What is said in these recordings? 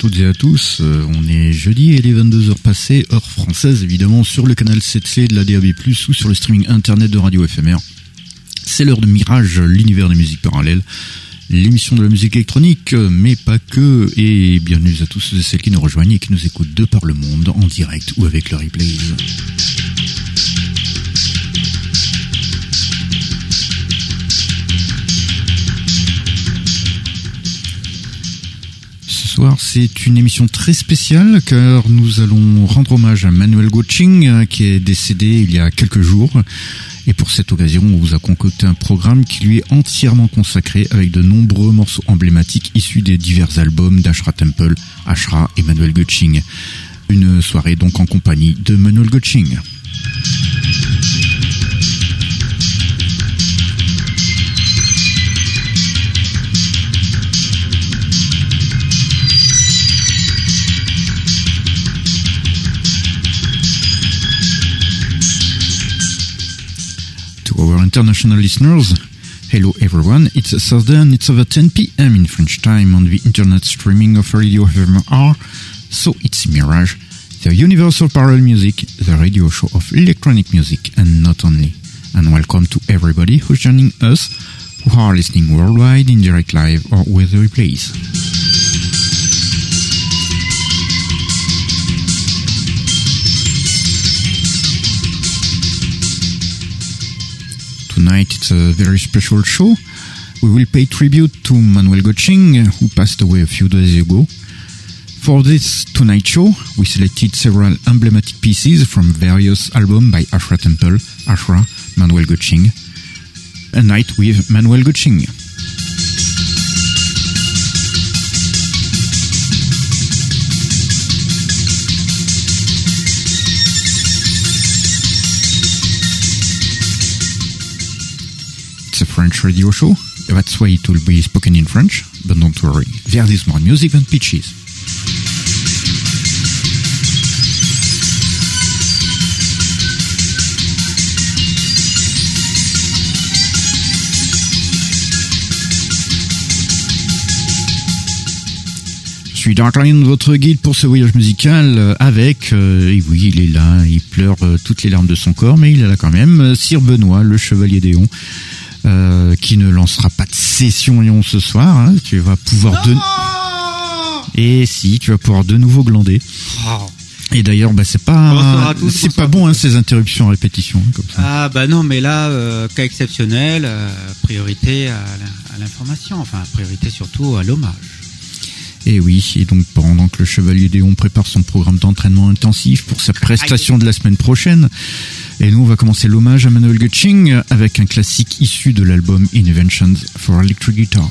Toutes et à tous. Euh, on est jeudi et les 22h passées, heure française évidemment, sur le canal 7C de la DAB+, ou sur le streaming internet de Radio FMR. C'est l'heure de Mirage, l'univers des musiques parallèles, l'émission de la musique électronique, mais pas que, et bienvenue à tous et celles qui nous rejoignent et qui nous écoutent de par le monde, en direct ou avec le replays. C'est une émission très spéciale car nous allons rendre hommage à Manuel Gauching euh, qui est décédé il y a quelques jours. Et pour cette occasion, on vous a concocté un programme qui lui est entièrement consacré avec de nombreux morceaux emblématiques issus des divers albums d'Ashra Temple, Ashra et Manuel Gauching. Une soirée donc en compagnie de Manuel Gauching. Our international listeners, hello everyone. It's Thursday and it's over 10 p.m. in French time on the internet streaming of Radio FMR. So it's Mirage, the universal parallel music, the radio show of electronic music and not only. And welcome to everybody who's joining us, who are listening worldwide in direct live or with the replays. Tonight it's a very special show. We will pay tribute to Manuel Gauching, who passed away a few days ago. For this Tonight show, we selected several emblematic pieces from various albums by Ashra Temple, Ashra, Manuel Gauching. A night with Manuel Gauching. French radio show. That's why it will be spoken in French. But don't worry, there is more music than pitches. Je suis Darkline, votre guide pour ce voyage musical euh, avec, euh, et oui, il est là, il pleure euh, toutes les larmes de son corps, mais il est là quand même, Sir Benoît, le chevalier d'Éon, euh, qui ne lancera pas de session Lyon ce soir. hein. tu vas pouvoir de... Et si, tu vas pouvoir de nouveau glander. Et d'ailleurs, bah, c'est pas, c'est pas bon hein, ces interruptions à répétition hein, comme ça. Ah bah non, mais là, euh, cas exceptionnel, euh, priorité à l'information, enfin priorité surtout à l'hommage. Et oui, et donc pendant que le Chevalier Déon prépare son programme d'entraînement intensif pour sa prestation de la semaine prochaine, et nous on va commencer l'hommage à Manuel Gutsching avec un classique issu de l'album Inventions for Electric Guitar.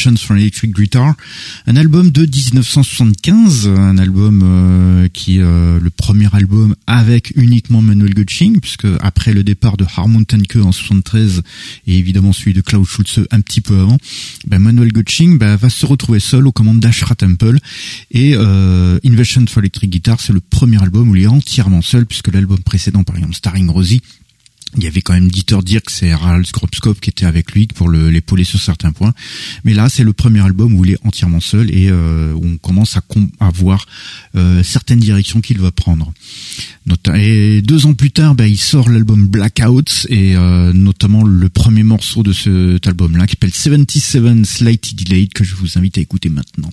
Inventions for Electric Guitar, un album de 1975, un album euh, qui euh, le premier album avec uniquement Manuel Gutsching, puisque après le départ de Harmon Tanke en 73 et évidemment celui de Klaus Schulze un petit peu avant, ben Manuel Gutsching ben, va se retrouver seul aux commandes d'Ashra Temple. Et euh, Inventions for Electric Guitar, c'est le premier album où il est entièrement seul, puisque l'album précédent par exemple Starring Rosie il y avait quand même Dieter Dirks et Harald Skropskop qui étaient avec lui pour l'épauler sur certains points. Mais là, c'est le premier album où il est entièrement seul et euh, on commence à, voir euh, certaines directions qu'il va prendre. Et deux ans plus tard, bah, il sort l'album Blackouts et euh, notamment le premier morceau de cet album-là qui s'appelle 77 Slightly Delayed que je vous invite à écouter maintenant.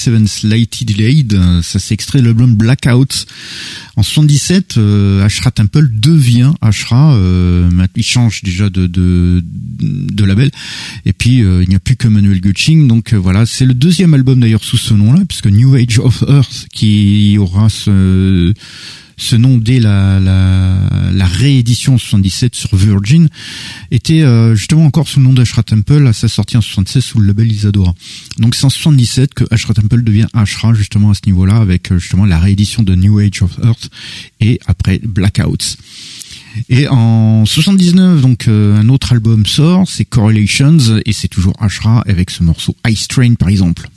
77 Slightly Delayed. Ça s'est extrait de l'album Blackout. En 77, euh, Ashra Temple devient Ashra. Euh, il change déjà de, label. Et puis, euh, il n'y a plus que Manuel Gutsching. Donc voilà, c'est le deuxième album d'ailleurs sous ce nom-là, puisque New Age of Earth, qui aura ce nom dès la, la, la réédition en 77 sur Virgin était euh, justement encore sous le nom d'Ashra Temple à sa sortie en 76 sous le label Isadora. Donc c'est en 77 que Ashra Temple devient Ashra justement à ce niveau-là avec euh, justement la réédition de New Age of Earth et après Blackouts. Et en 79, donc euh, un autre album sort, c'est Correlations et c'est toujours Ashra avec ce morceau Ice Train par exemple.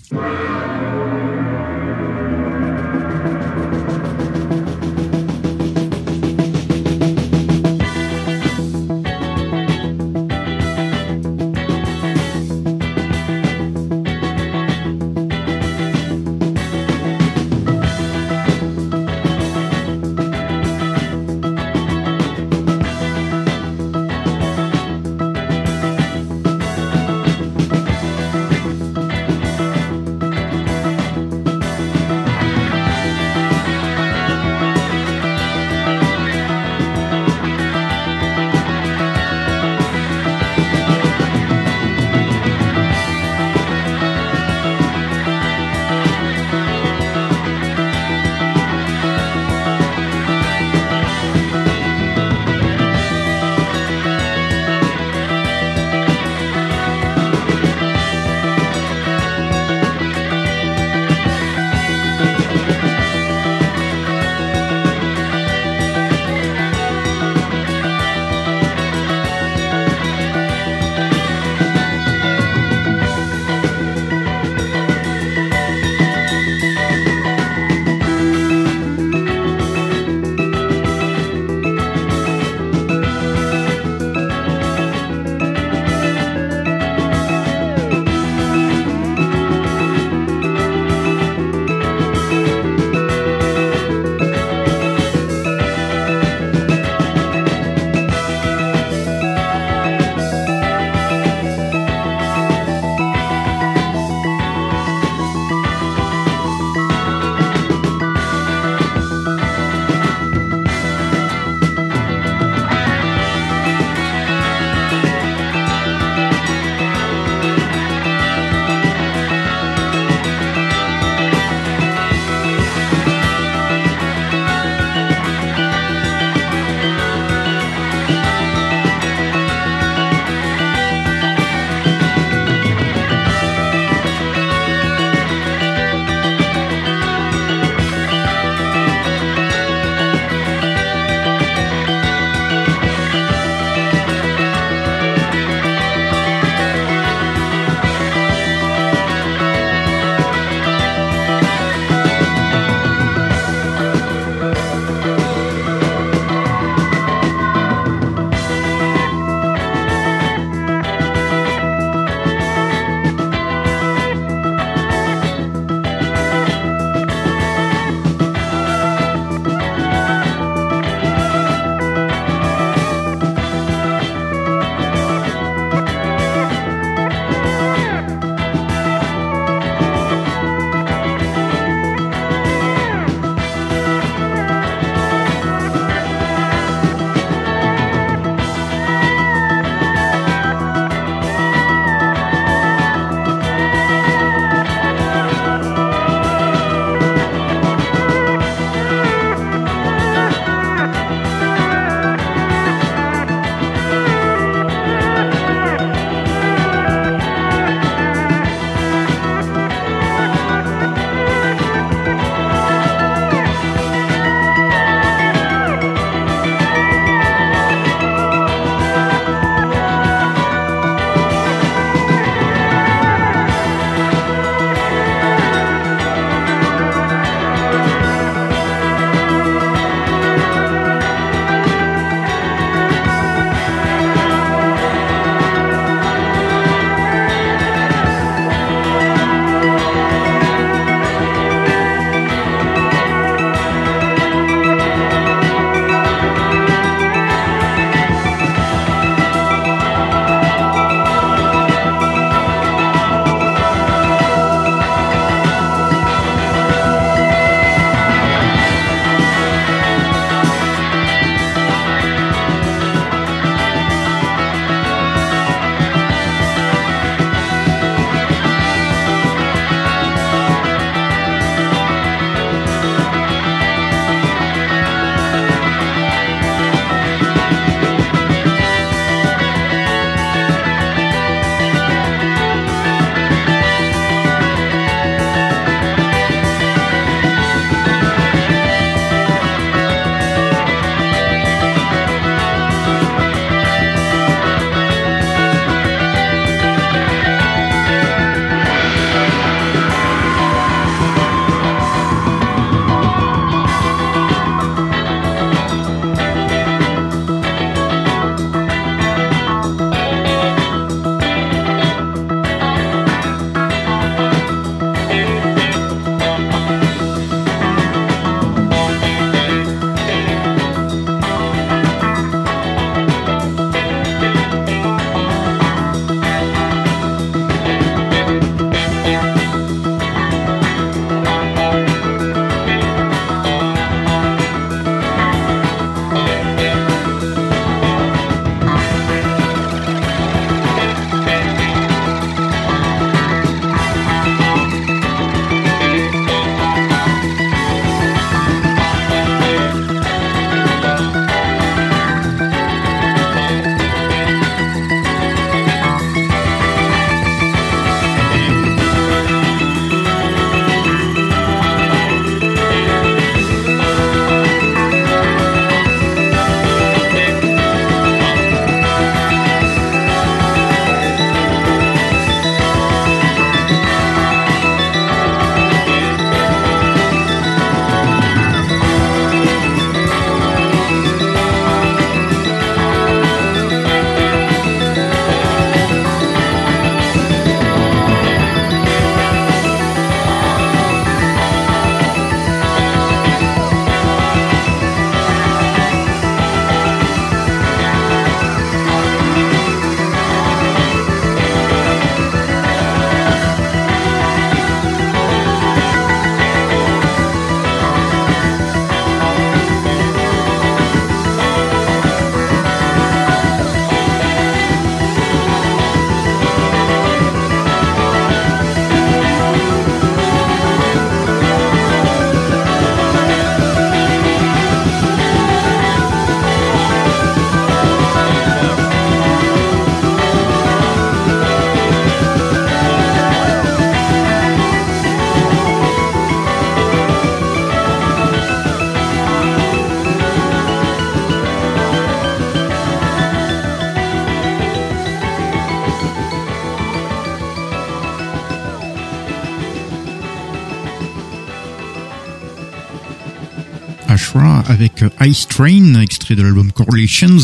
Avec Ice Train, extrait de l'album Correlations,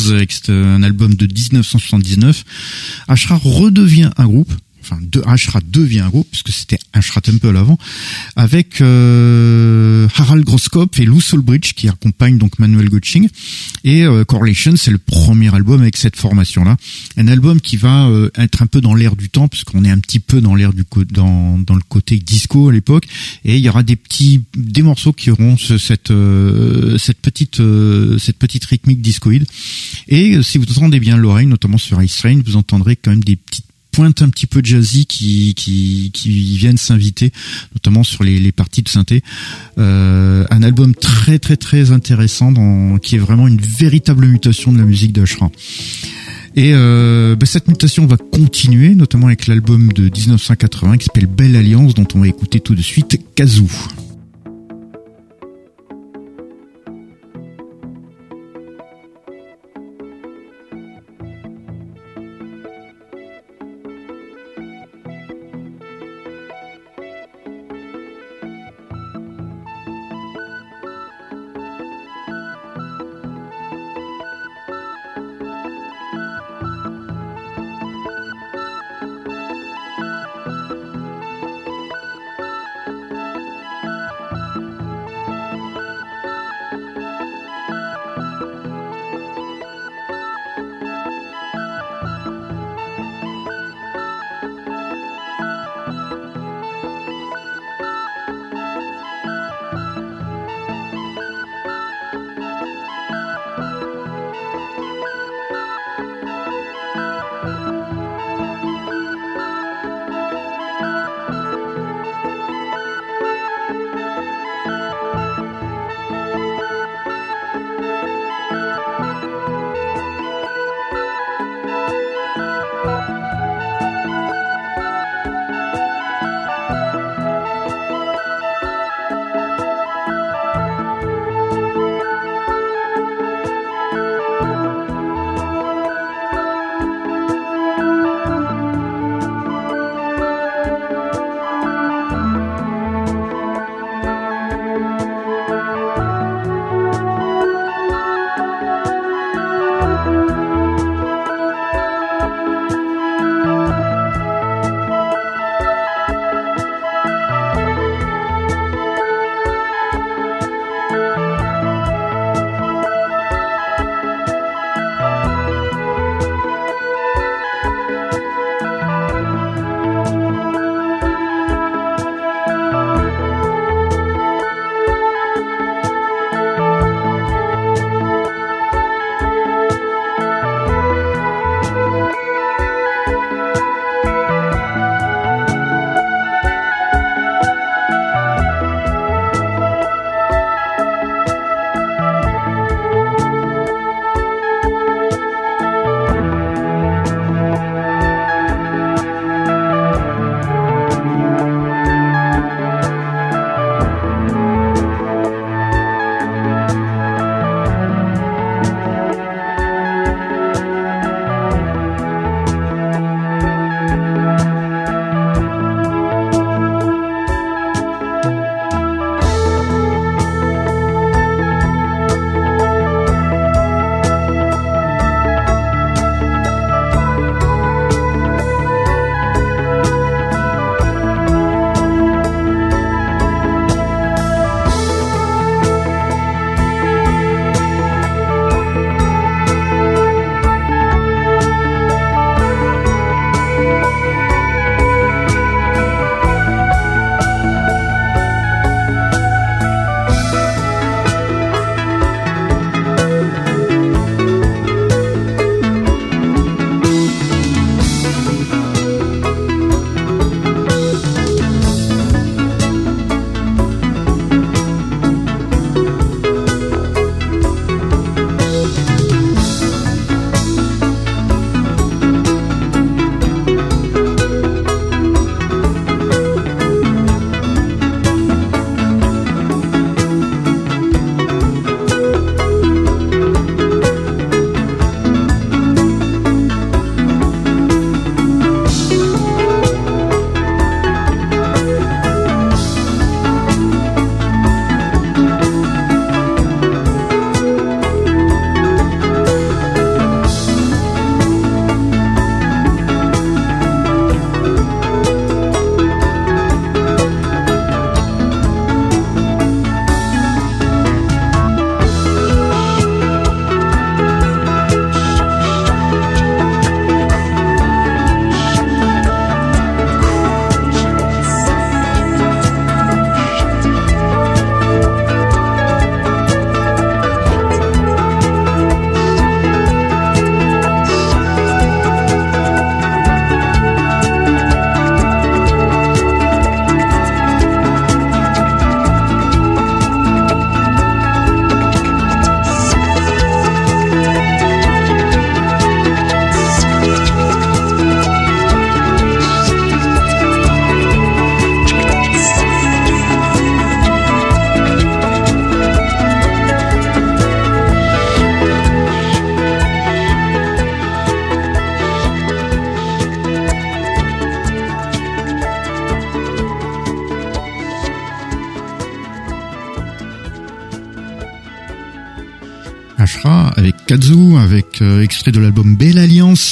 un album de 1979. Ashra redevient un groupe de Ashra devient un puisque c'était Ashra Temple avant avec euh, Harald Groskop et Lou Soulbridge qui accompagnent donc Manuel Gotching et euh, Correlation c'est le premier album avec cette formation là un album qui va euh, être un peu dans l'air du temps puisqu'on est un petit peu dans l'air du dans dans le côté disco à l'époque. Et il y aura des petits des morceaux qui auront cette euh, cette petite cette petite rythmique discoïde. Et si vous entendez bien l'oreille notamment sur Ice Train vous entendrez quand même des petites un petit peu jazzy qui qui, viennent s'inviter, notamment sur les, les parties de synthé. Euh, un album très très très intéressant, dans, qui est vraiment une véritable mutation de la musique d'Ashra. Et euh, bah, cette mutation va continuer, notamment avec l'album de 1980 qui s'appelle Belle Alliance, dont on va écouter tout de suite Kazoo.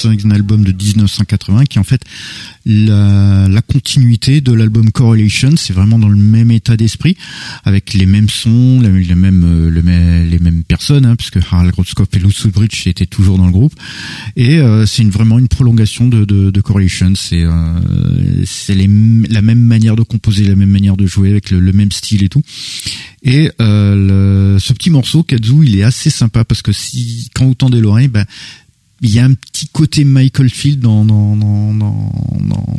Alliance, un album de 1980 qui est en fait la, continuité de l'album Correlation. C'est vraiment dans le même état d'esprit, avec les mêmes sons, les, les mêmes euh, les, personnes, hein, puisque Harald Grotzkopf et Lutz Bridge étaient toujours dans le groupe. Et euh, c'est vraiment une prolongation de, Correlation. C'est c'est la même manière de composer, la même manière de jouer, avec le, même style et tout. Et euh, ce petit morceau, Kazu, il est assez sympa parce que si quand vous tendez l'oreille, ben il y a un petit côté Michael Field dans dans dans dans,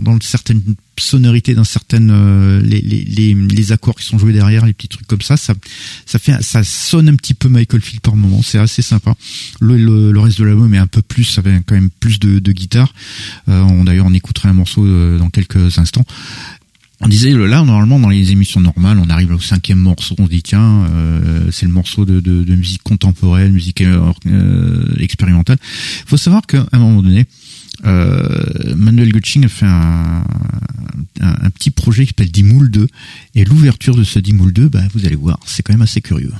dans, certaines sonorités, dans certaines euh, les, les, les, accords qui sont joués derrière, les petits trucs comme ça, ça ça fait ça sonne un petit peu Michael Field par moment, c'est assez sympa. Le, le, reste de l'album est un peu plus, ça avait quand même plus de, de guitare. Euh, on d'ailleurs on écoutera un morceau euh, dans quelques instants on disait là normalement dans les émissions normales on arrive au cinquième morceau on dit tiens euh, c'est le morceau de, musique contemporaine musique euh, euh expérimentale. Faut savoir qu'à un moment donné euh, Manuel Gutsching a fait un, un, petit projet qui s'appelle Dimoul 2 et l'ouverture de ce Dimoul 2 bah, vous allez voir c'est quand même assez curieux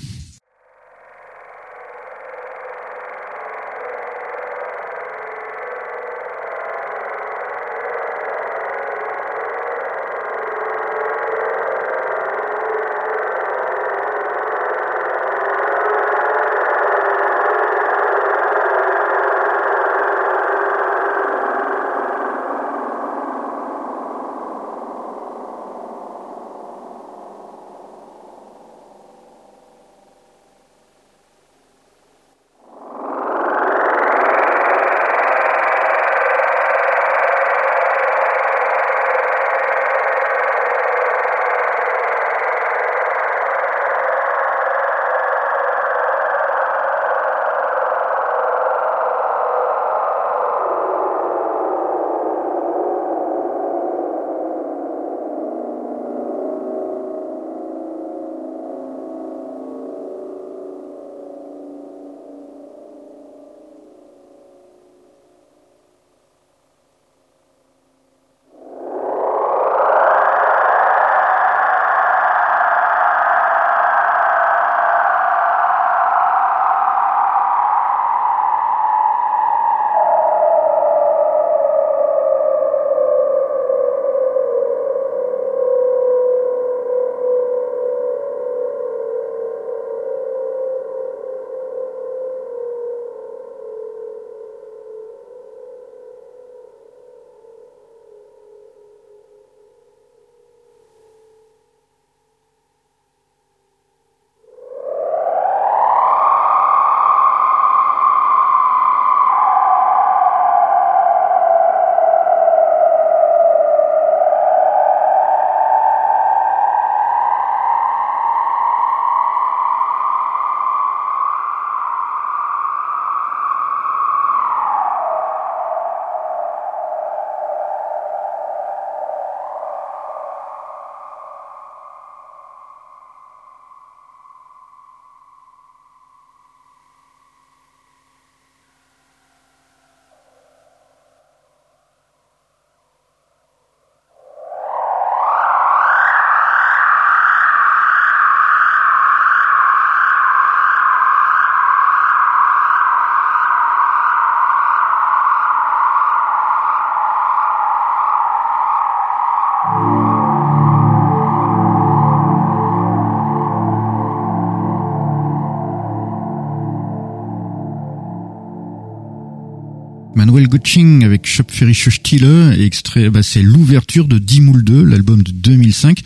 Gutsching avec Schöpferische Stille, extrait, bah, c'est l'ouverture de Dimoul 2, l'album de 2005,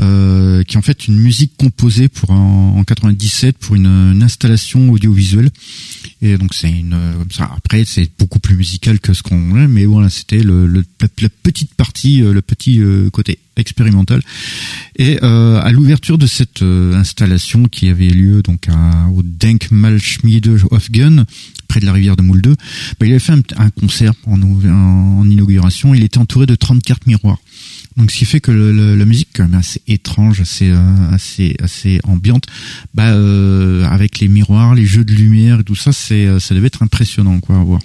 euh, qui est en fait une musique composée pour en, 97 pour une, installation audiovisuelle. Et donc c'est une. Après c'est beaucoup plus musical que ce qu'on a, mais voilà c'était le, la, petite partie, euh, le petit euh, côté expérimental. Et à l'ouverture de cette installation qui avait lieu donc à, au Denkmalschmiede Hofgen, près de la rivière de Moule 2, bah, il avait fait un, concert en, inauguration. Il était entouré de 34 miroirs. Donc ce qui fait que la musique quand même assez étrange, assez euh, assez assez ambiante, bah euh, avec les miroirs, les jeux de lumière et tout ça, c'est euh, ça devait être impressionnant quoi à voir.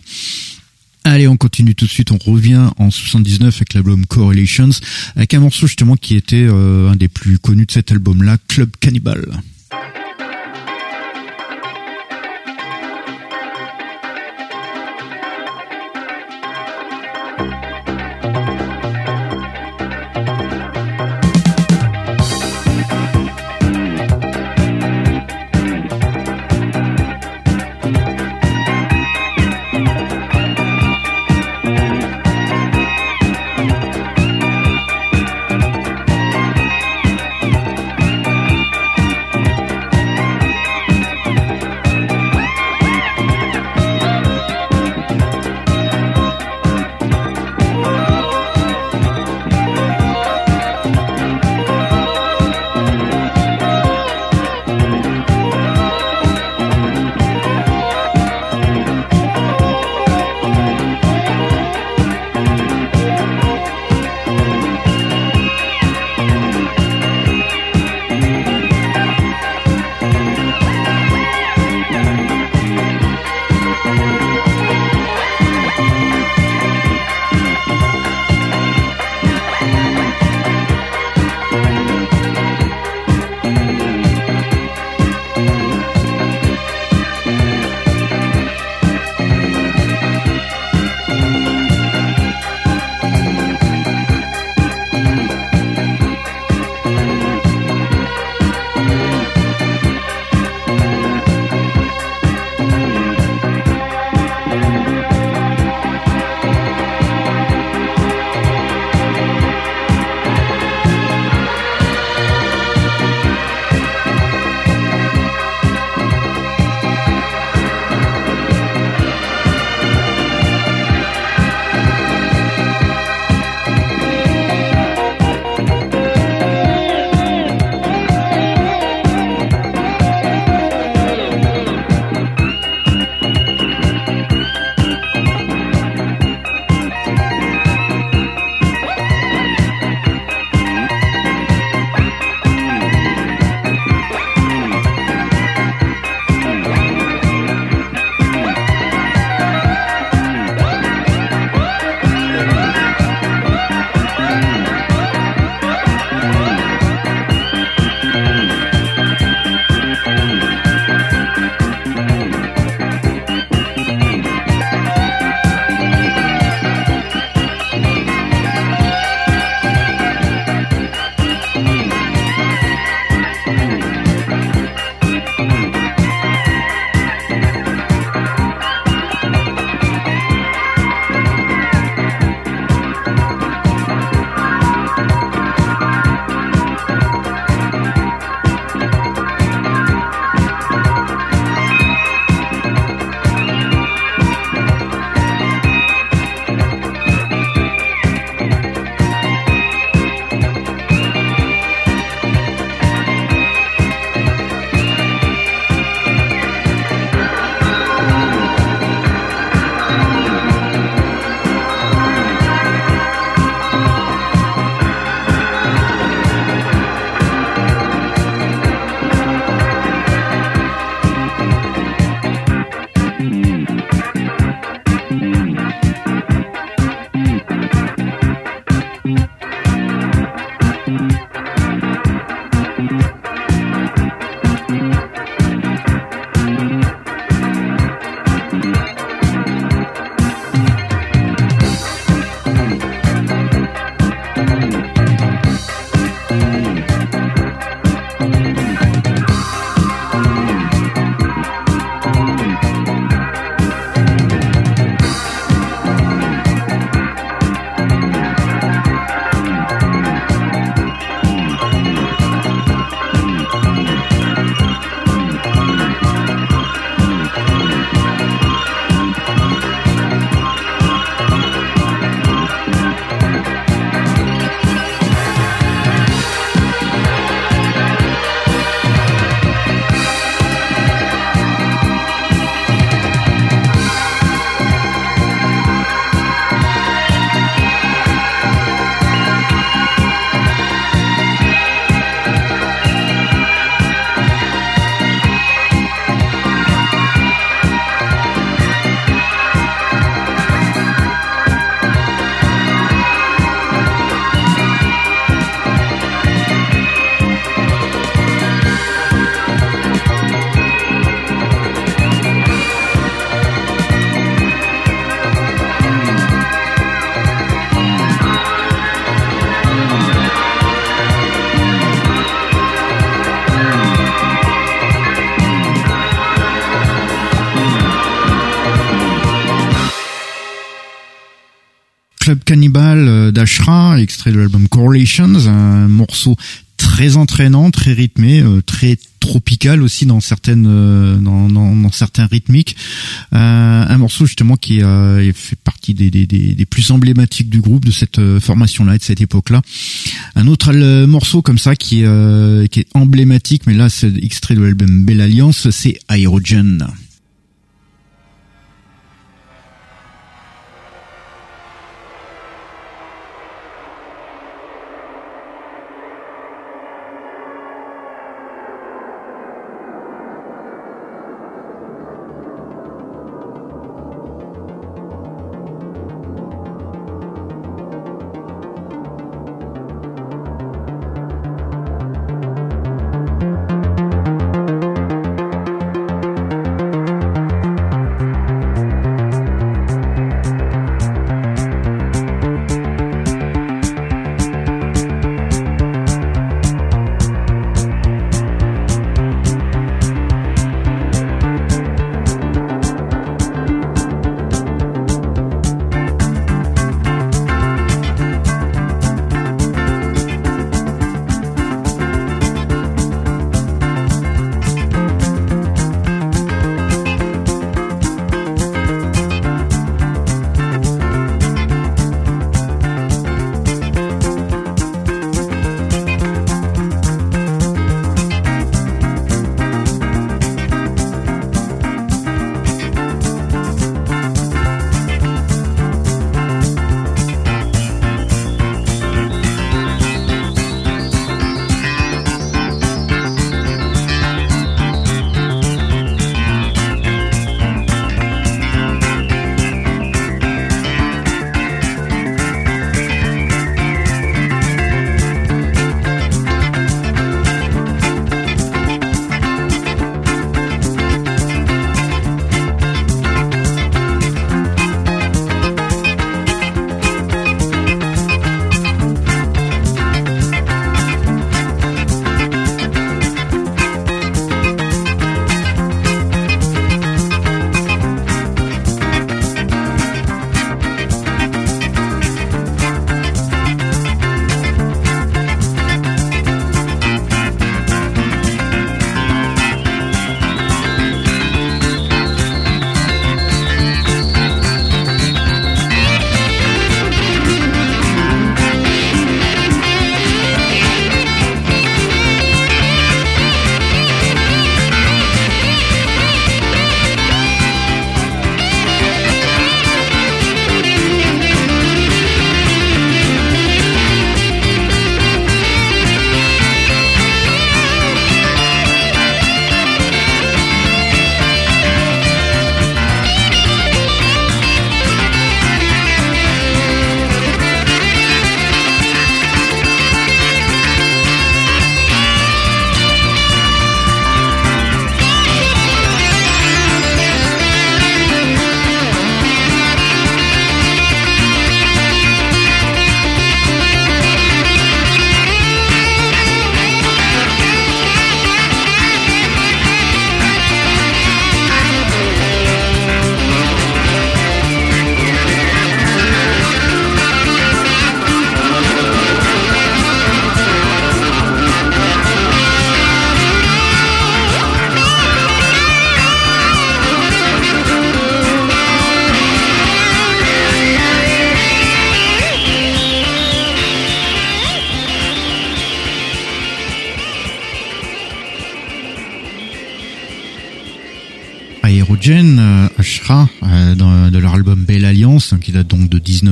Allez, on continue tout de suite. On revient en 79 avec l'album Correlations, avec un morceau justement qui était un des plus connus de cet album-là, Club Cannibal. Cannibal d'Ashra, extrait de l'album Correlations, un morceau très entraînant, très rythmé, euh, très tropical aussi euh, dans, dans, dans, certains rythmiques. Euh, un morceau justement qui euh, fait partie des, plus emblématiques du groupe de cette formation-là, de cette époque-là. Un autre morceau comme ça qui, qui est emblématique, mais là c'est extrait de l'album Belle Alliance, c'est Aerogen.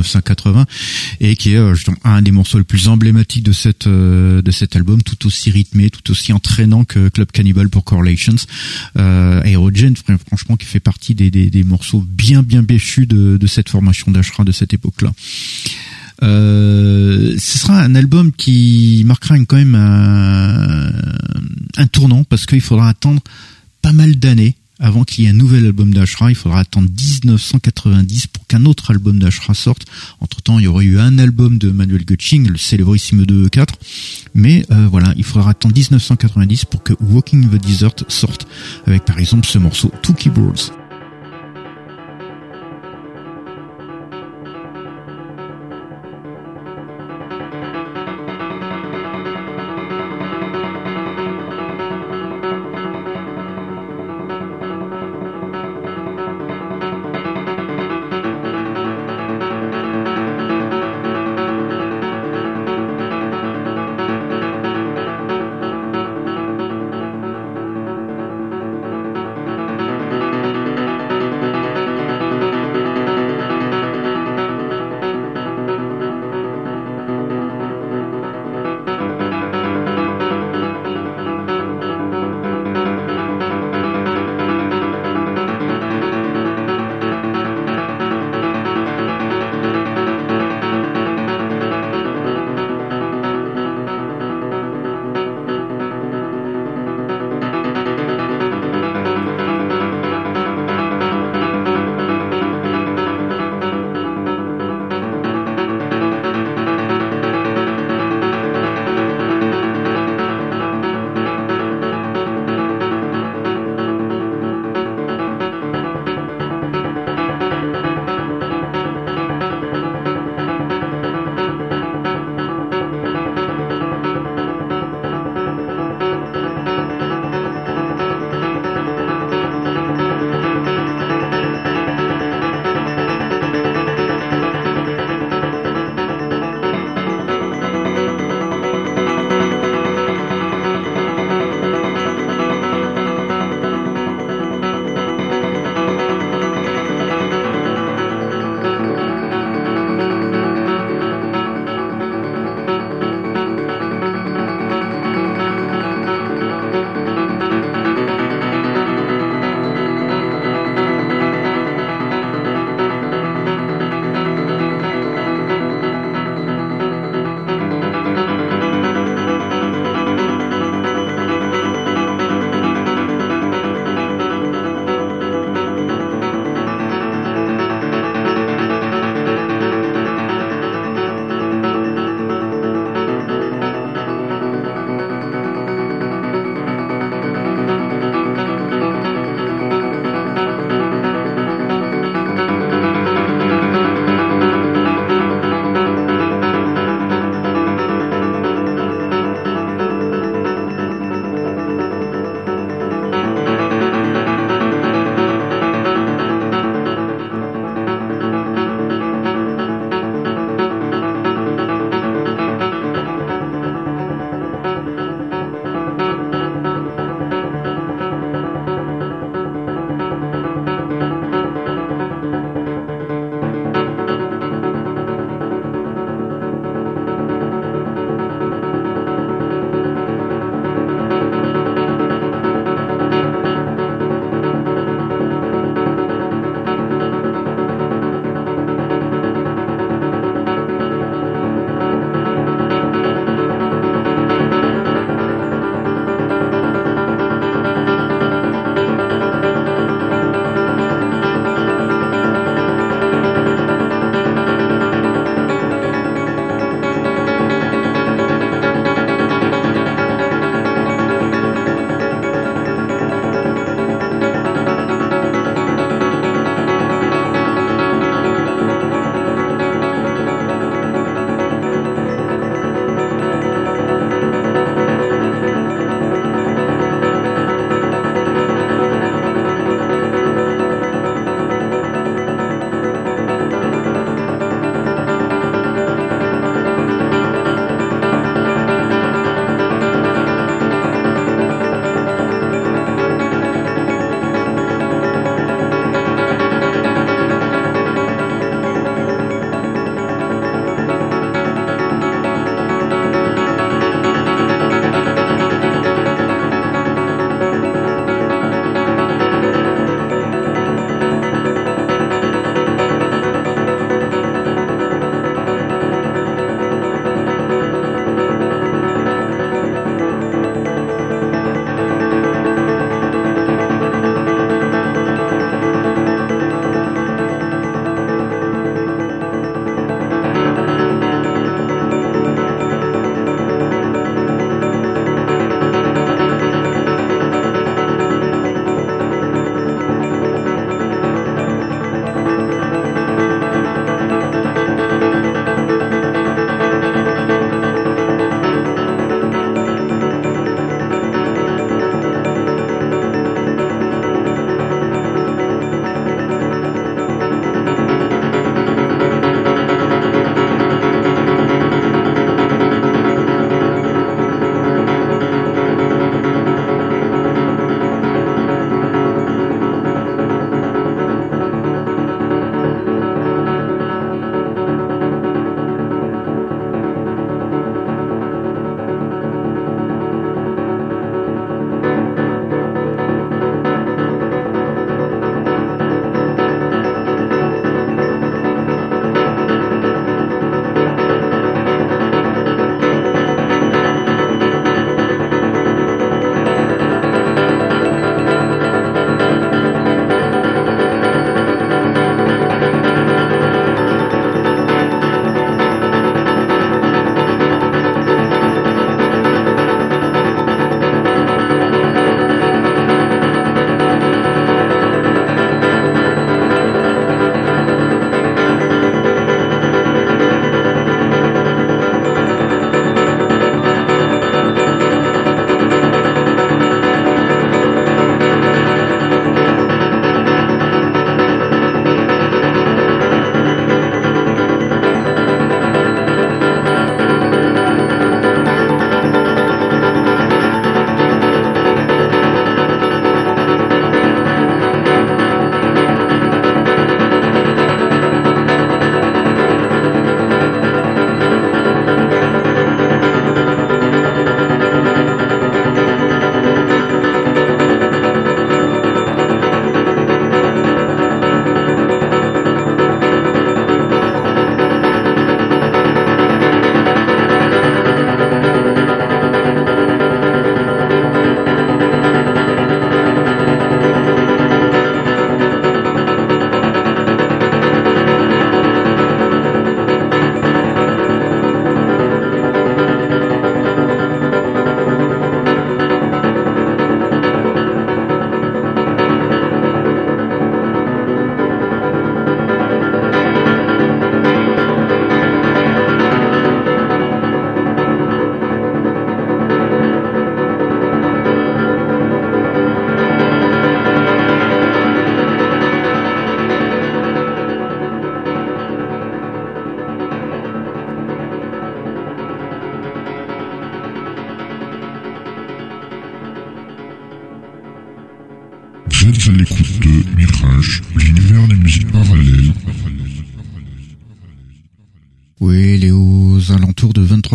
1980 et qui est euh, un des morceaux les plus emblématiques de cette euh, de cet album, tout aussi rythmé, tout aussi entraînant que Club Cannibal pour Correlations. Euh, Aerogen, franchement, qui fait partie des, des, des morceaux bien bien béchus de, de cette formation d'Ashra de cette époque-là. Euh, ce sera un album qui marquera quand même un, un tournant parce qu'il faudra attendre pas mal d'années avant qu'il y ait un nouvel album d'Ashra, il faudra attendre 1990 pour qu'un autre album d'Ashra sorte. Entre temps, il y aurait eu un album de Manuel Gutsching, le célébrissime 2E4. Mais euh, voilà, il faudra attendre 1990 pour que Walking the Desert sorte avec par exemple ce morceau Two Keyboards.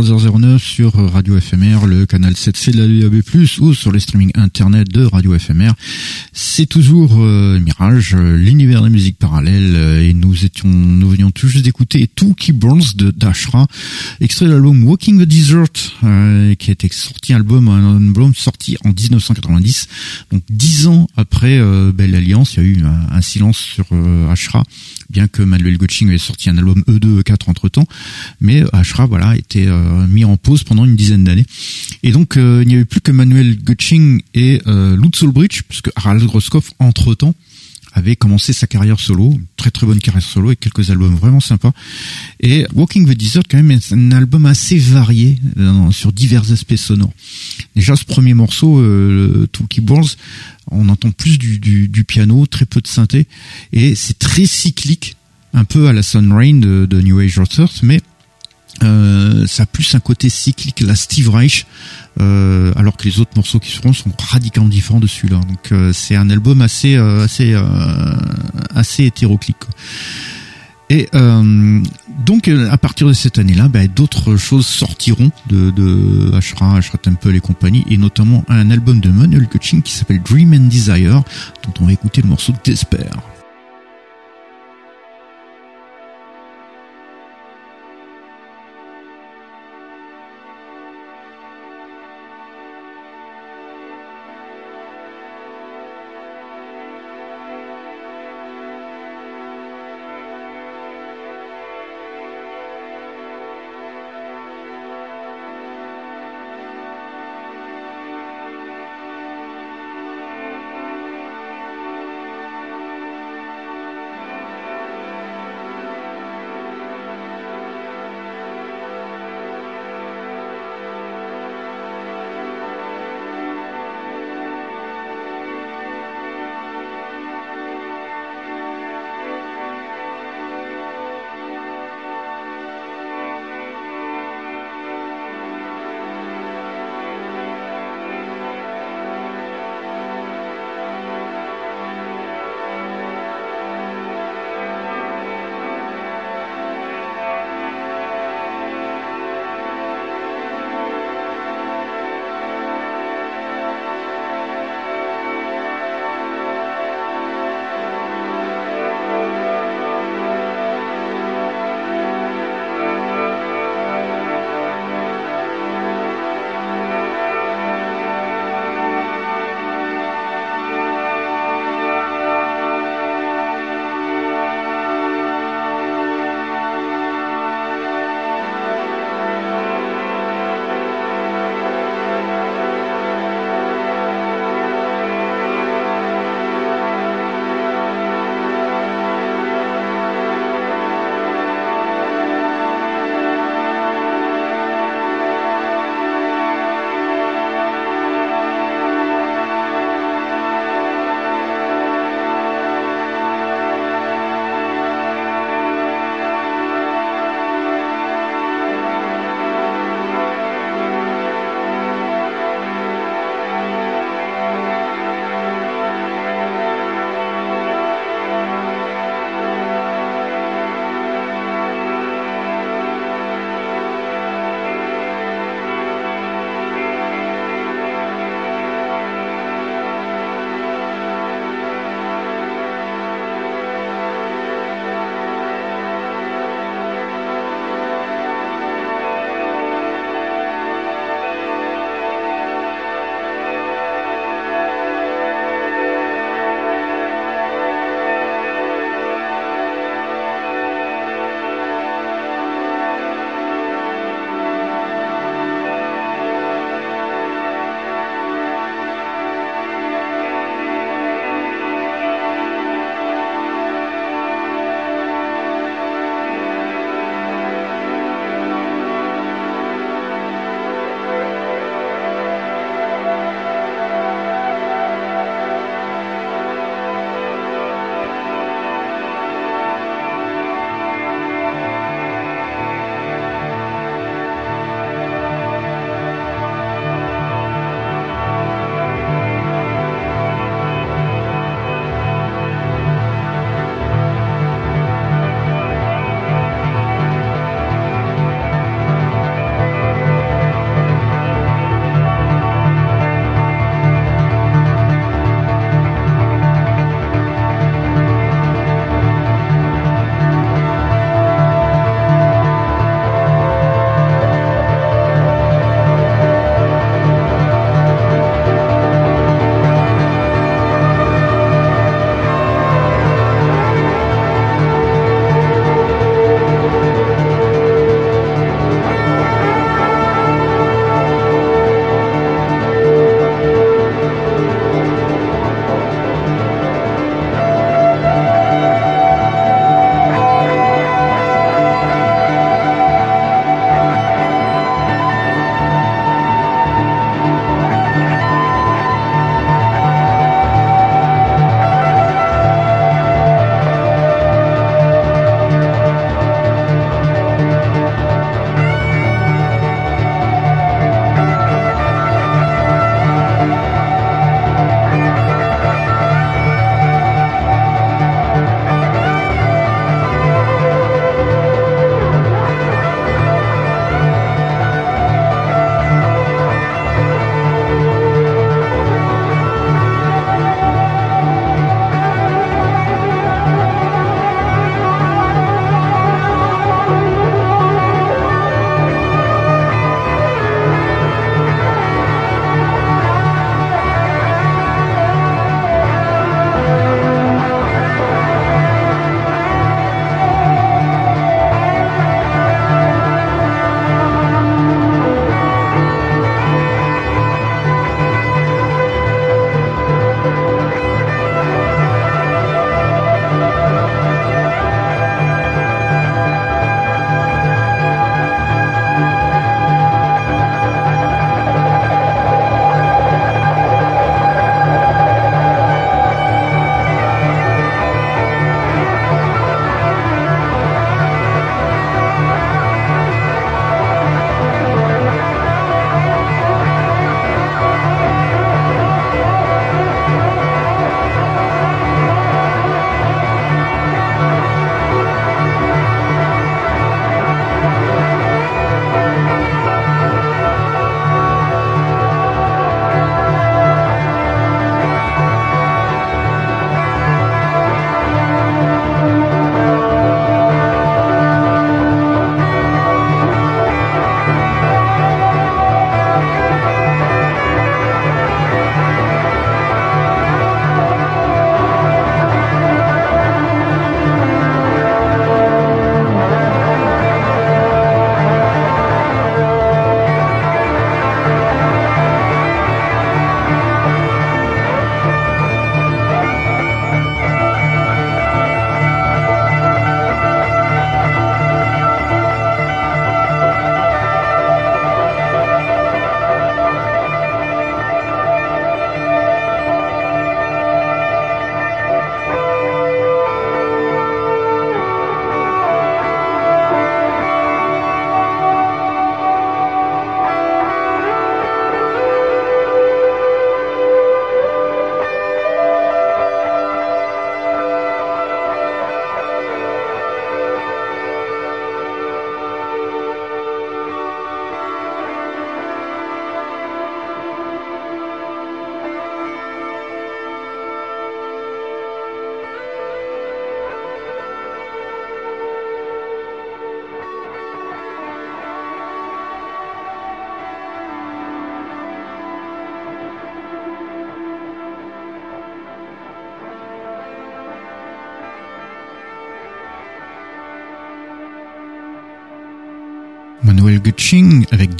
23h09 sur Radio FMR, le canal 7C de la DAB+, ou sur les streamings internet de Radio FMR. C'est toujours euh, Mirage, euh, l'univers des musiques parallèles, euh, et nous étions, nous venions tout d'écouter Two Keyboards de Dashra, extrait de l'album Walking the Desert, qui a été sorti album, un album sorti en 1990, donc dix ans après Belle Alliance, il y a eu un, silence sur Ashra, bien que Manuel Gotching ait sorti un album E2, E4 entre temps, mais Ashra voilà était euh, mis en pause pendant une dizaine d'années. Et donc euh, il n'y avait plus que Manuel Gutsching et euh, Lutz Ulbrich, puisque Harald Groskopf entre temps avait commencé sa carrière solo, très très bonne carrière solo avec quelques albums vraiment sympas. Et Walking the Desert quand même est un album assez varié sur divers aspects sonores. Déjà ce premier morceau, euh, Two Keyboards, on entend plus du, du, du, piano, très peu de synthé, et c'est très cyclique un peu à la Sun Rain de, de New Age Earth, mais euh, ça a plus un côté cyclique, la Steve Reich, euh, alors que les autres morceaux qui seront sont radicalement différents de celui-là. Donc euh, c'est un album assez euh, assez euh, assez hétéroclite. Et donc à partir de cette année-là, bah, d'autres choses sortiront de, de Ashra, Ashra Temple et compagnie, et notamment un album de Manuel Coaching qui s'appelle Dream and Desire, dont on va écouter le morceau Despair.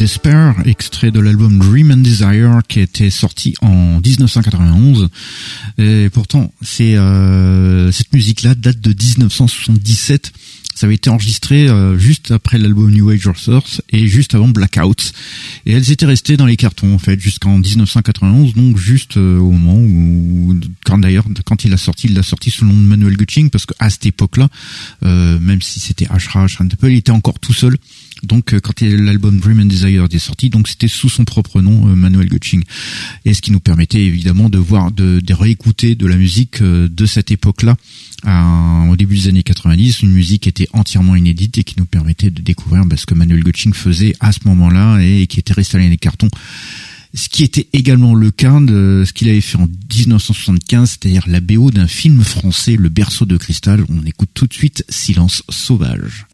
Despair, extrait de l'album Dream and Desire qui été sorti en 1991. Et pourtant, c'est euh, cette musique-là date de 1977. Ça avait été enregistré euh, juste après l'album New Age Source et juste avant Blackout. Et elles étaient restées dans les cartons en fait jusqu'en 1991, donc juste euh, au moment où, quand d'ailleurs quand il a sorti, il l'a sorti sous le nom de Manuel Gutsching parce qu'à cette époque-là, euh, même si c'était Ashra il était encore tout seul. Donc quand l'album Dream and Desire est sorti, donc c'était sous son propre nom, Manuel Gutsching, et ce qui nous permettait évidemment de voir, de, réécouter de la musique de cette époque-là au début des années 90, une musique qui était entièrement inédite et qui nous permettait de découvrir bah, ce que Manuel Gutsching faisait à ce moment-là et, qui était resté dans les cartons. Ce qui était également le cas de ce qu'il avait fait en 1975, c'est-à-dire la BO d'un film français, Le berceau de cristal. On écoute tout de suite Silence sauvage.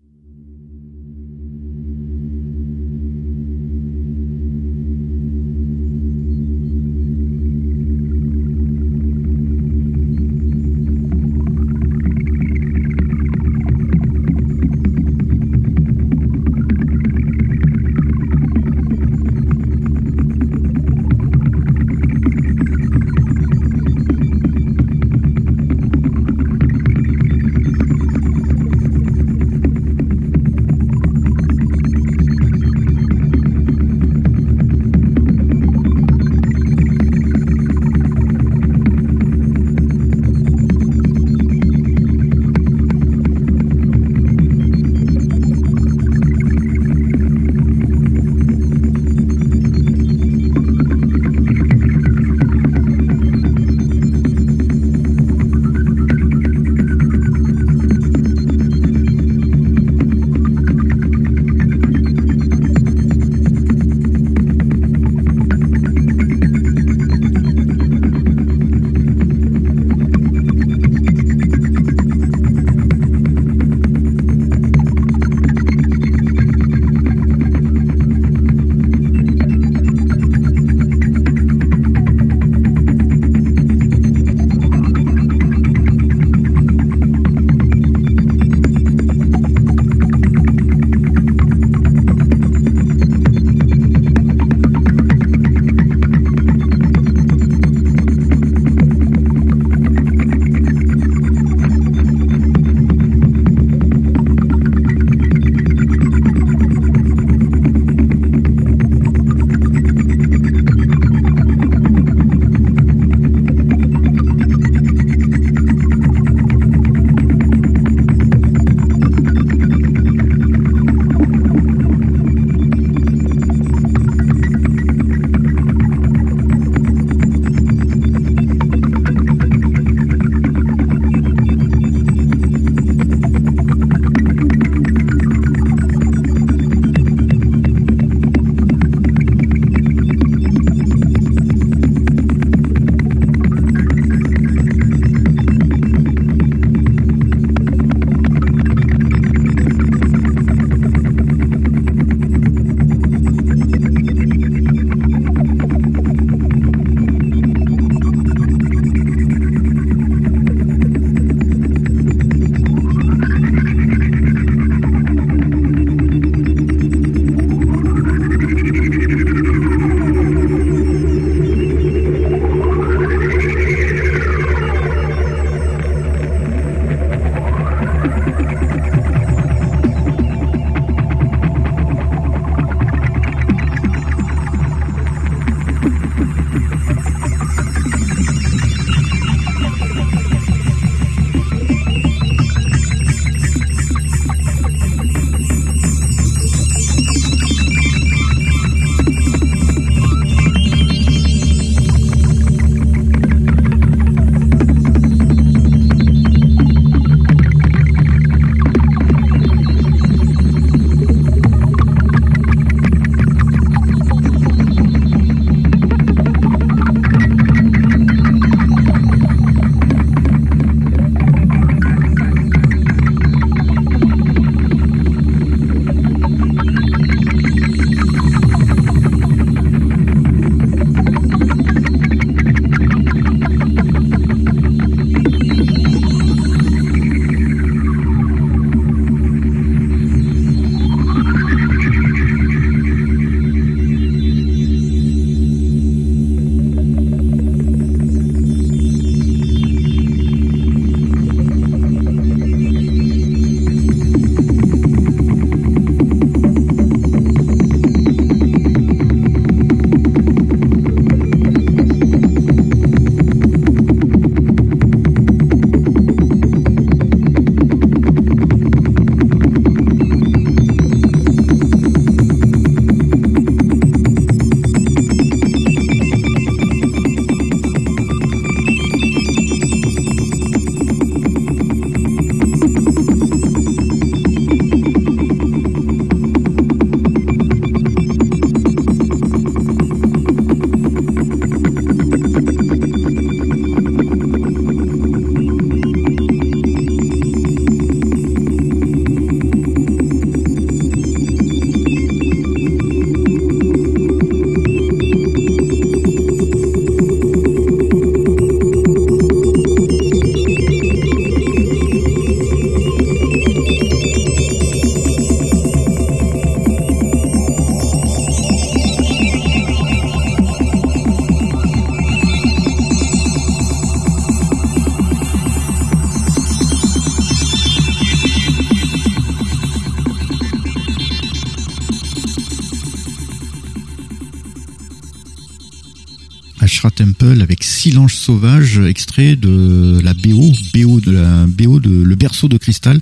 d'Ashra Temple avec Silence Sauvage, extrait de la BO, BO de la BO de Le Berceau de Cristal.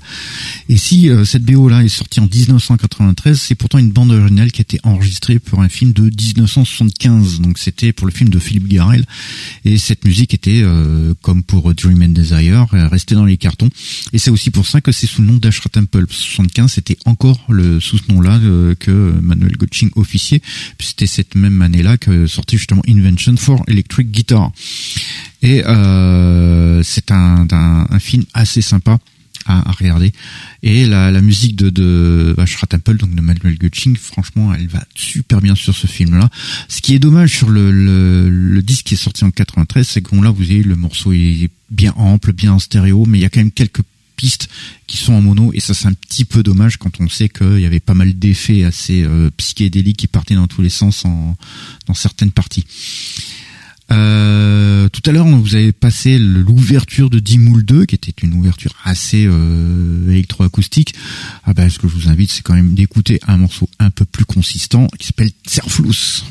Et si euh, cette BO là est sortie en 1993, c'est pourtant une bande originale qui a été enregistrée pour un film de 1975. Donc c'était pour le film de Philippe Garrel. Et cette musique était, euh, comme pour Dream and Desire, restée dans les cartons. Et c'est aussi pour ça que c'est sous le nom d'Ashra Temple. 75, c'était encore le sous ce nom-là que Manuel Gotching officier. Puis c'était cette même année-là que sortait justement Invention for Electric Guitar. Et euh, c'est un, film assez sympa à, regarder. Et la, musique de, de Ashra Temple, donc de Manuel Gutsching, franchement, elle va super bien sur ce film-là. Ce qui est dommage sur le, disque qui est sorti en 93, c'est qu'on là, vous avez le morceau est bien ample, bien en stéréo, mais il y a quand même quelques pistes qui sont en mono et ça c'est un petit peu dommage quand on sait qu'il y avait pas mal d'effets assez euh, psychédéliques qui partaient dans tous les sens en, dans certaines parties. Euh, tout à l'heure, vous avez passé l'ouverture de Dimoul 2, qui était une ouverture assez euh, électroacoustique. Ah ben, ce que je vous invite, c'est quand même d'écouter un morceau un peu plus consistant qui s'appelle Serflous.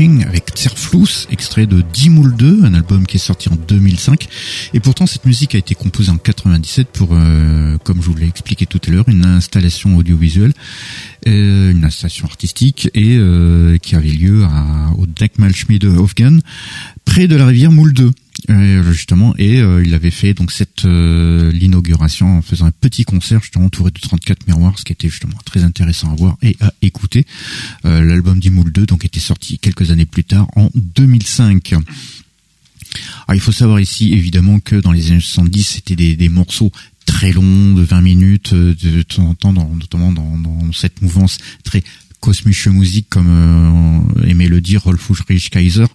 Avec Zerflus, extrait de Dimoul 2, un album qui est sorti en 2005. Et pourtant, cette musique a été composée en 97 pour, euh, comme je vous l'ai expliqué tout à l'heure, une installation audiovisuelle, euh, une installation artistique et euh, qui avait lieu à, au Deckmalschmiede Hofgen, près de la rivière Moule 2. Euh, justement et il avait fait donc cette l'inauguration en faisant un petit concert justement entouré de 34 miroirs ce qui était justement très intéressant à voir et à écouter. L'album d'Imoul 2 donc était sorti quelques années plus tard en 2005 ah, il faut savoir ici évidemment que dans les années 70 c'était des, morceaux très longs de 20 minutes de temps en temps notamment dans, dans cette mouvance très kosmische Musik comme euh, aimait le dire Rolf Ulrich Kaiser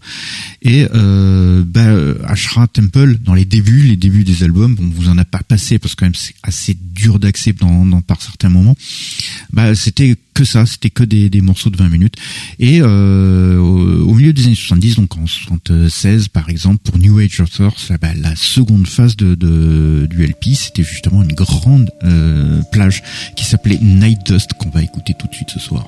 et euh, bah, Ashra Temple dans les débuts les débuts des albums bon vous en a pas passé parce que quand même c'est assez dur d'accès dans, dans, par certains moments. Bah c'était que ça c'était que des, des, morceaux de 20 minutes. Et euh, au, milieu des années 70 donc en 76 par exemple pour New Age Authors bah, la seconde phase de, de du LP c'était justement une grande euh, plage qui s'appelait Night Dust qu'on va écouter tout de suite ce soir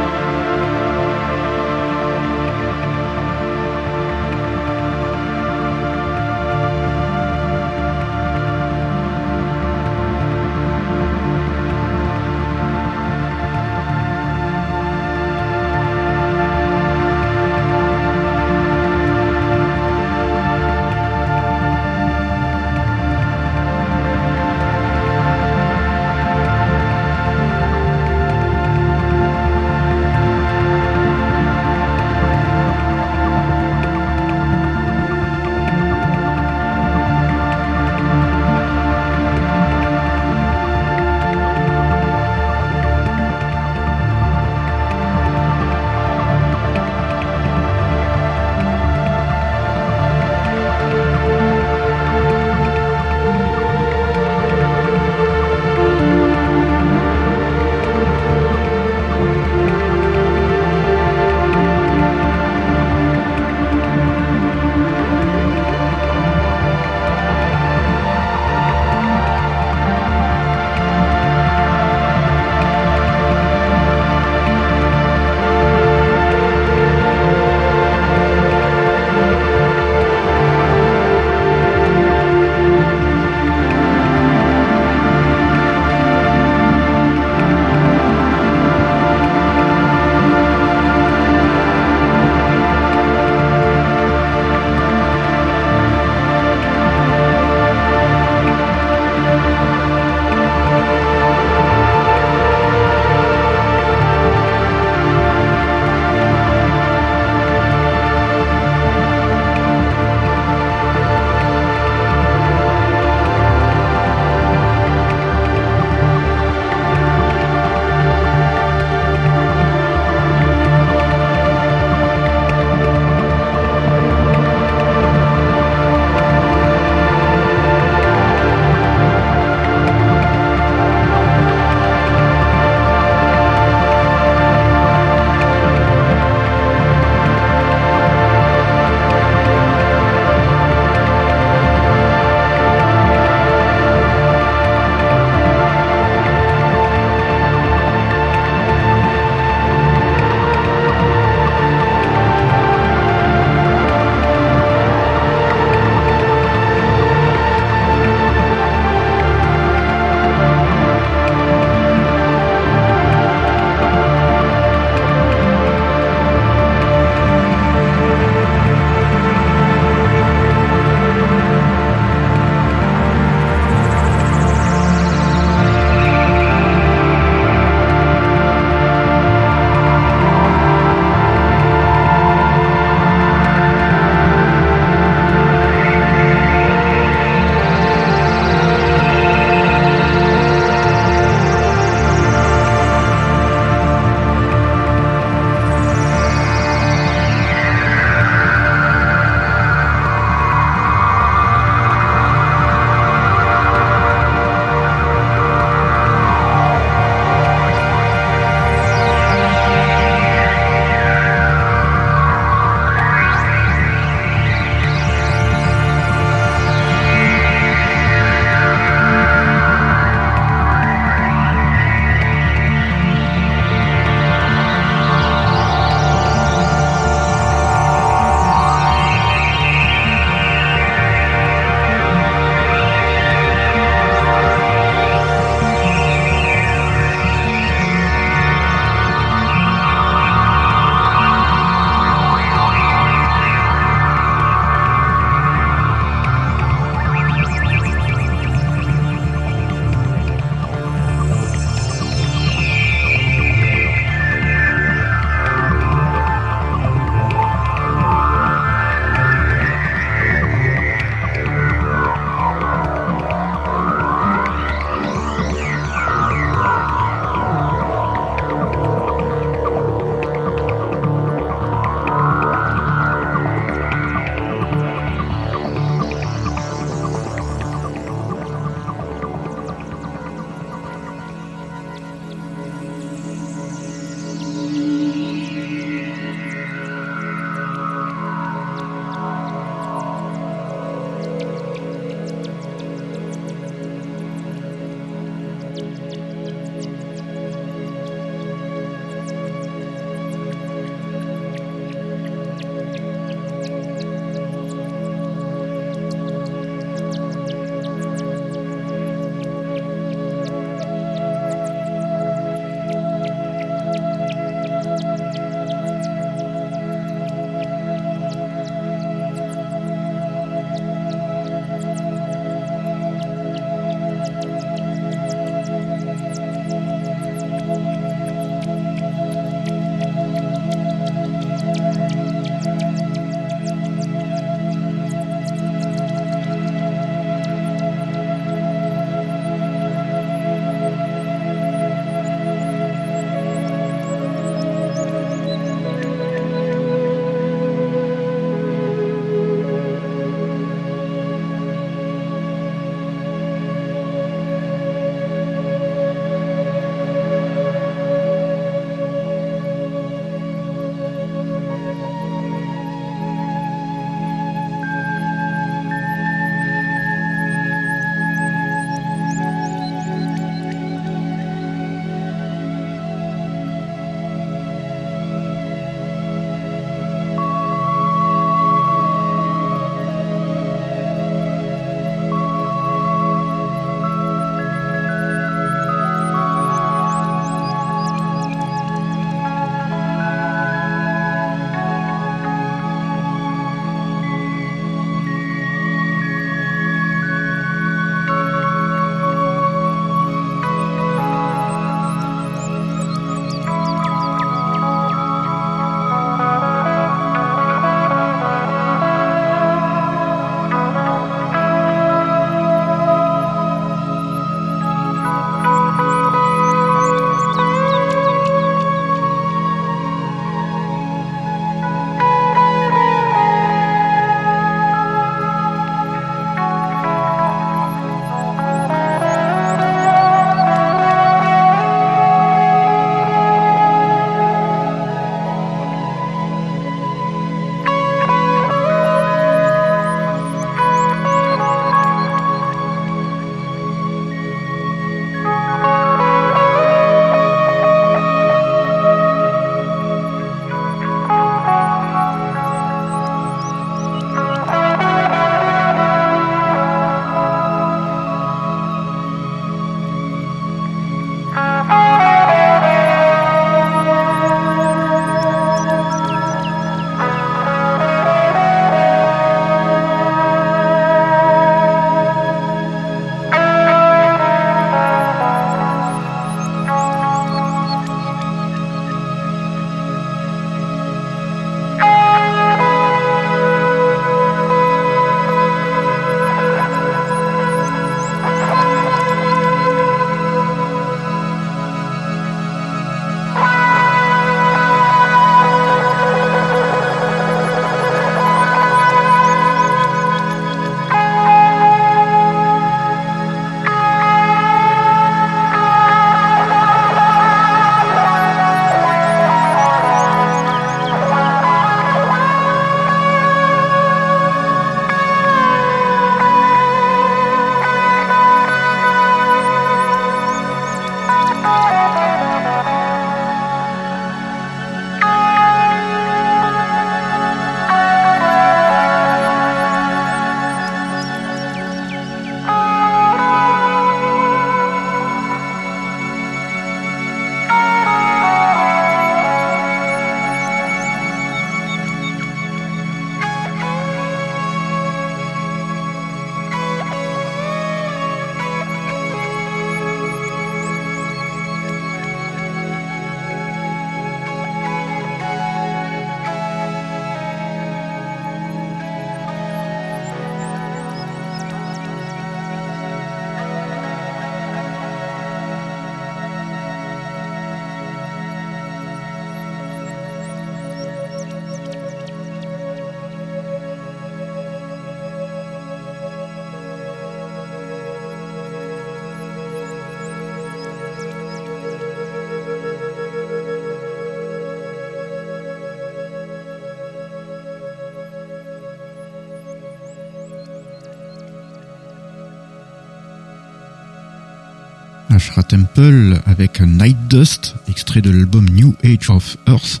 Temple avec Night Dust, extrait de l'album New Age of Earth.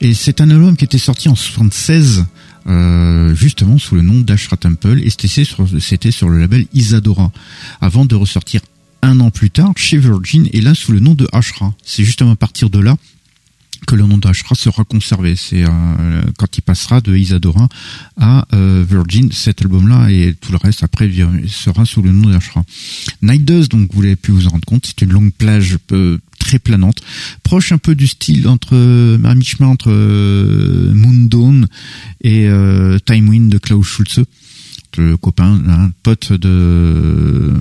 Et c'est un album qui était sorti en 76, euh, justement sous le nom d'Ashra Temple, et c'était sur, c'était sur le label Isadora, avant de ressortir un an plus tard chez Virgin, et là sous le nom de Ashra. C'est justement à partir de là que le nom d'Ashra sera conservé. C'est euh, quand il passera de Isadora à euh, Virgin, cet album-là et tout le reste après sera sous le nom d'Ashra. Night Dust, donc vous l'avez pu vous en rendre compte, c'est une longue plage euh, très planante, proche un peu du style entre à mi-chemin entre Moon Dawn et Time Wind de Klaus Schulze le copain, un pote de,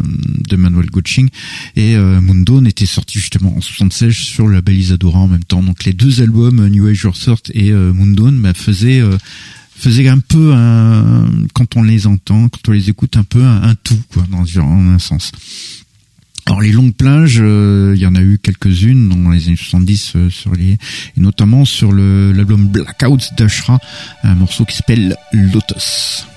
de Manuel Gotching. Et euh, Mundo était sorti justement en 76 sur la label Isadora en même temps. Donc les deux albums, New Age Sort et euh, Mundo, bah, faisaient euh, faisaient un peu un, quand on les entend, quand on les écoute, un peu un, tout, quoi, dans, un sens. Alors les longues plages, il y en a eu quelques-unes dans les années 70 sur les, et notamment sur l'album Blackouts d'Ashra, un morceau qui s'appelle Lotus.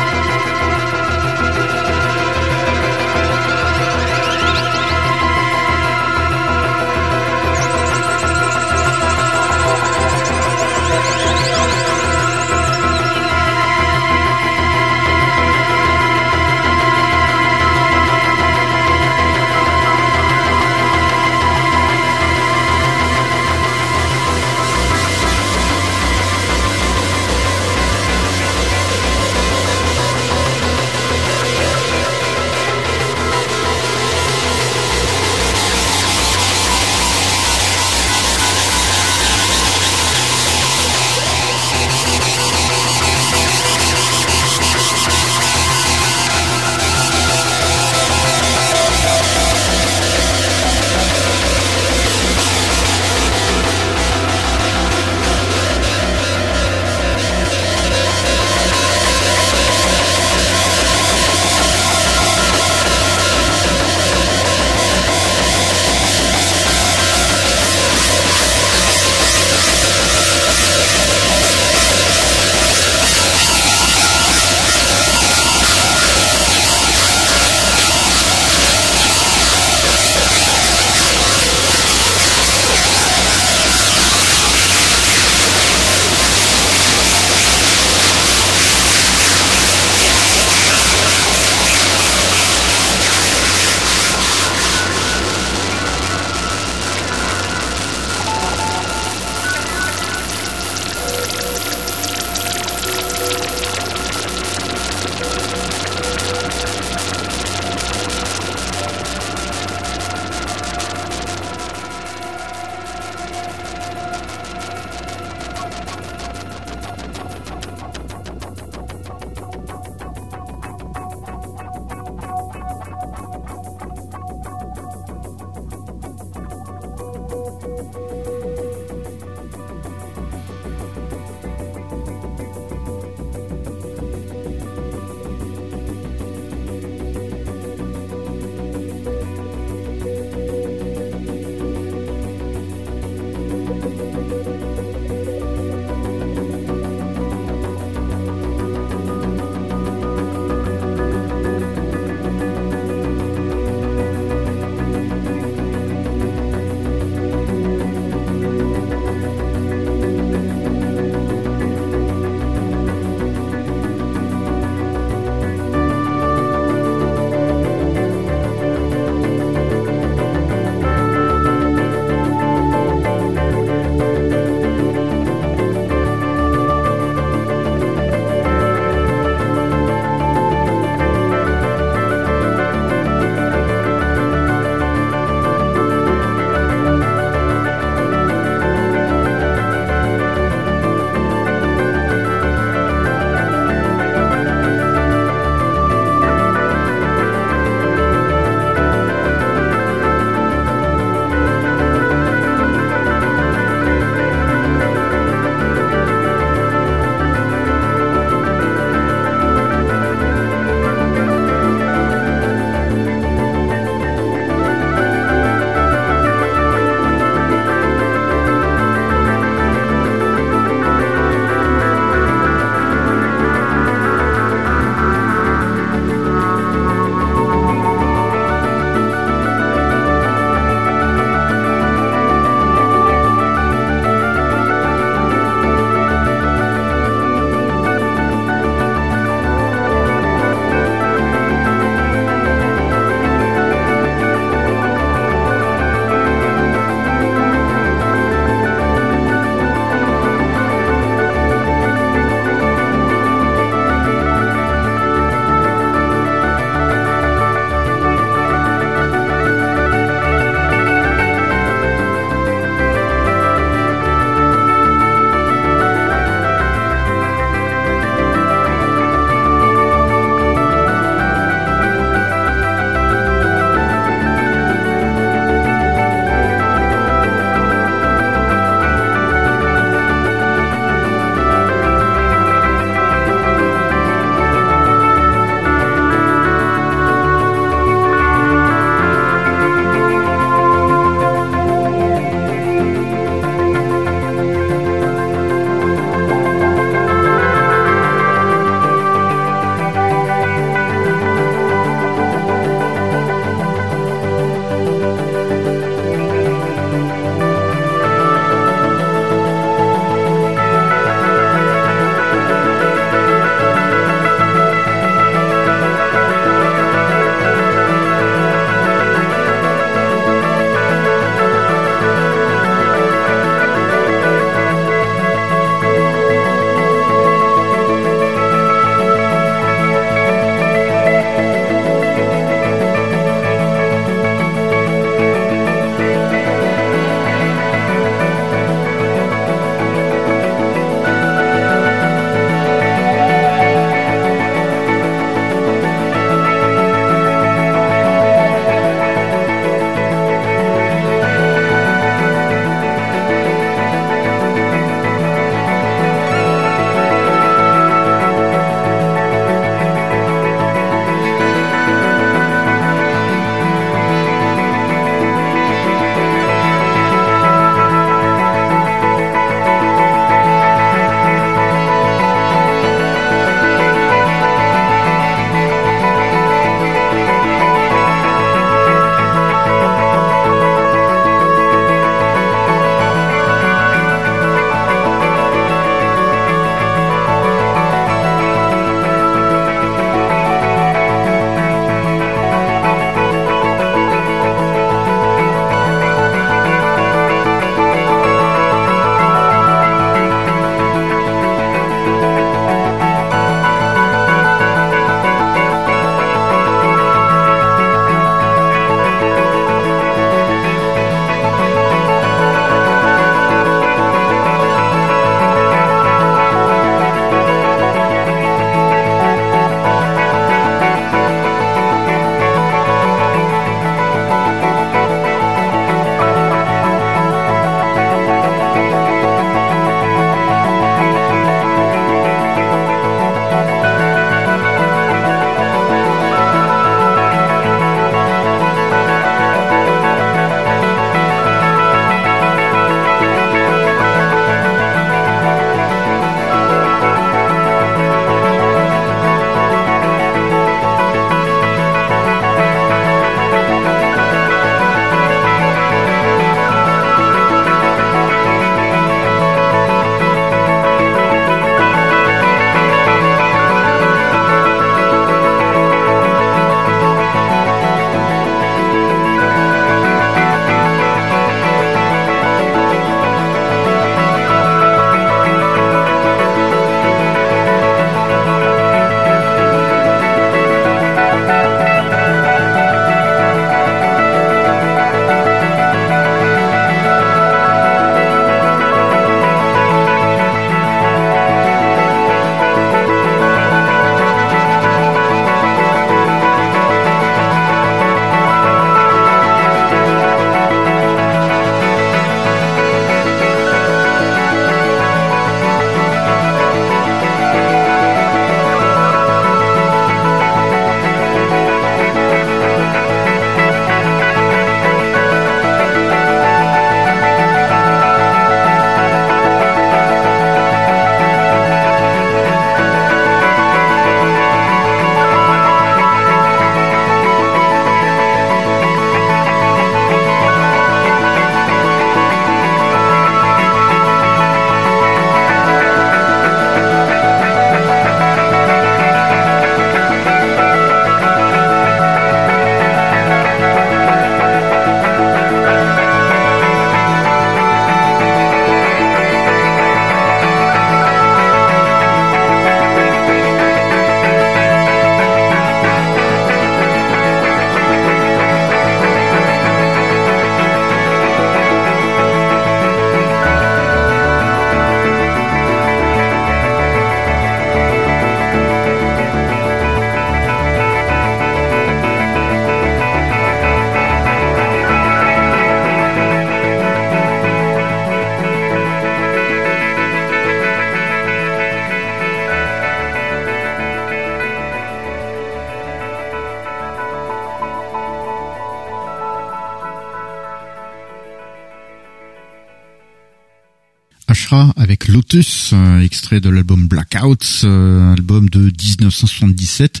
Extrait de l'album Blackouts, euh, album de 1977.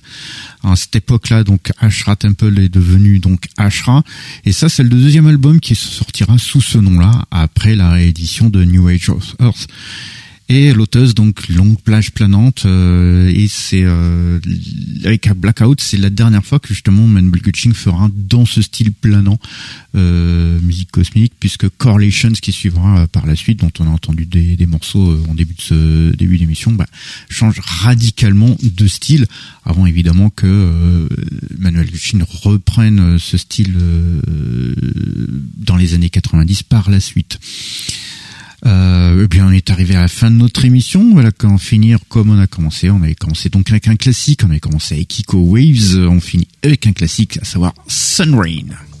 À cette époque-là, donc Ashra Temple est devenu donc Ashra, et ça c'est le deuxième album qui sortira sous ce nom-là après la réédition de New Age of Earth. Et Lotus, donc longue plage planante, euh, et c'est euh, avec Blackout, c'est la dernière fois que justement Manbel Gutching fera dans ce style planant euh, musique cosmique, puisque Correlations qui suivra par la suite, dont on a entendu des, morceaux en début de ce début d'émission, bah, change radicalement de style, avant évidemment que Manuel Gutching reprenne ce style dans les années 90 par la suite. Euh, eh bien, on est arrivé à la fin de notre émission. Voilà, quand finir comme on a commencé. On avait commencé donc avec un classique. On avait commencé avec Kiko Waves. On finit avec un classique, à savoir Sun Rain.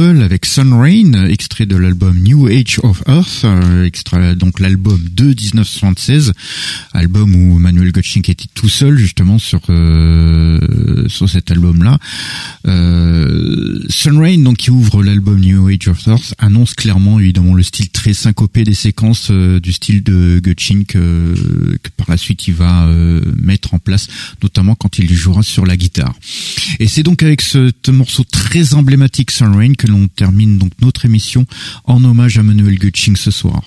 Avec Sun Rain, extrait de l'album New Age of Earth, euh, donc l'album de 1976, album où Manuel Gotchink était tout seul justement sur euh, sur cet album-là. Euh, Sun Rain, donc qui ouvre l'album New Age of Earth, annonce clairement évidemment le style très syncopé des séquences du style de Gotchink que par la suite il va mettre en place, notamment quand il jouera sur la guitare. Et c'est donc avec ce morceau très emblématique Sun Rain que l'on termine donc notre émission en hommage à Manuel Gutsching ce soir.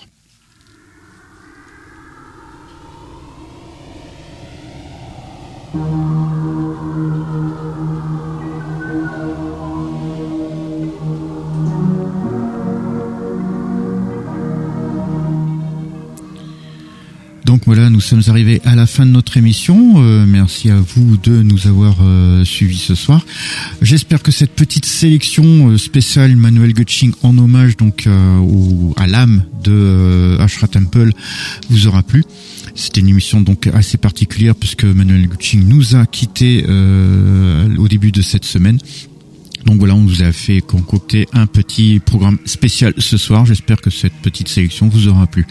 Donc voilà, nous sommes arrivés à la fin de notre émission. Euh, merci à vous de nous avoir euh, suivis ce soir. J'espère que cette petite sélection euh, spéciale Manuel Gutsching en hommage donc au, à l'âme de Ashra Temple vous aura plu. C'était une émission donc assez particulière puisque Manuel Gutsching nous a quitté au début de cette semaine. Donc voilà, on vous a fait concocter un petit programme spécial ce soir. J'espère que cette petite sélection vous aura plu.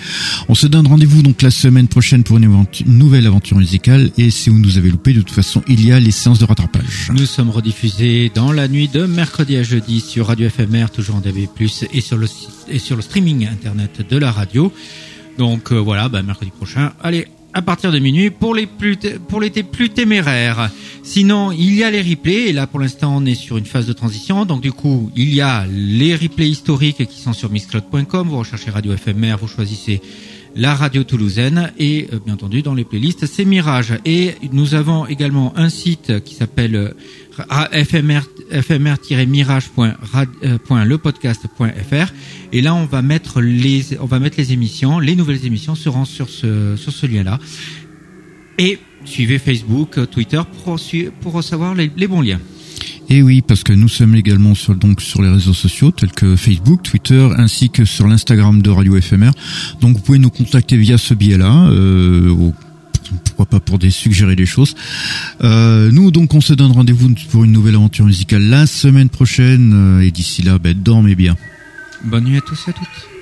On se donne rendez-vous donc la semaine prochaine pour une, nouvelle aventure musicale. Et si vous nous avez loupé, de toute façon, il y a les séances de rattrapage. Nous sommes rediffusés dans la nuit de mercredi à jeudi sur Radio FMR, toujours en DAB+, et sur le, et sur le streaming internet de la radio. Donc euh, voilà, bah, mercredi prochain. Allez, à partir de minuit pour les plus pour l'été plus téméraire. Sinon, il y a les replays et là pour l'instant on est sur une phase de transition. Donc du coup, il y a les replays historiques qui sont sur mixcloud.com, vous recherchez Radio FMR, vous choisissez la radio toulousaine et euh, bien entendu dans les playlists c'est Mirage et nous avons également un site qui s'appelle euh, fmr-mirage.lepodcast.fr et là on va mettre les on va mettre les émissions les nouvelles émissions seront sur ce sur ce lien là et suivez Facebook Twitter pour pour recevoir les, les bons liens et oui, parce que nous sommes également sur, donc sur les réseaux sociaux tels que Facebook, Twitter, ainsi que sur l'Instagram de Radio FMR. Donc vous pouvez nous contacter via ce biais-là. Euh, pourquoi pas pour des suggérer des choses. Euh, nous donc on se donne rendez-vous pour une nouvelle aventure musicale la semaine prochaine euh, et d'ici là, ben, dormez bien. Bonne nuit à tous et à toutes.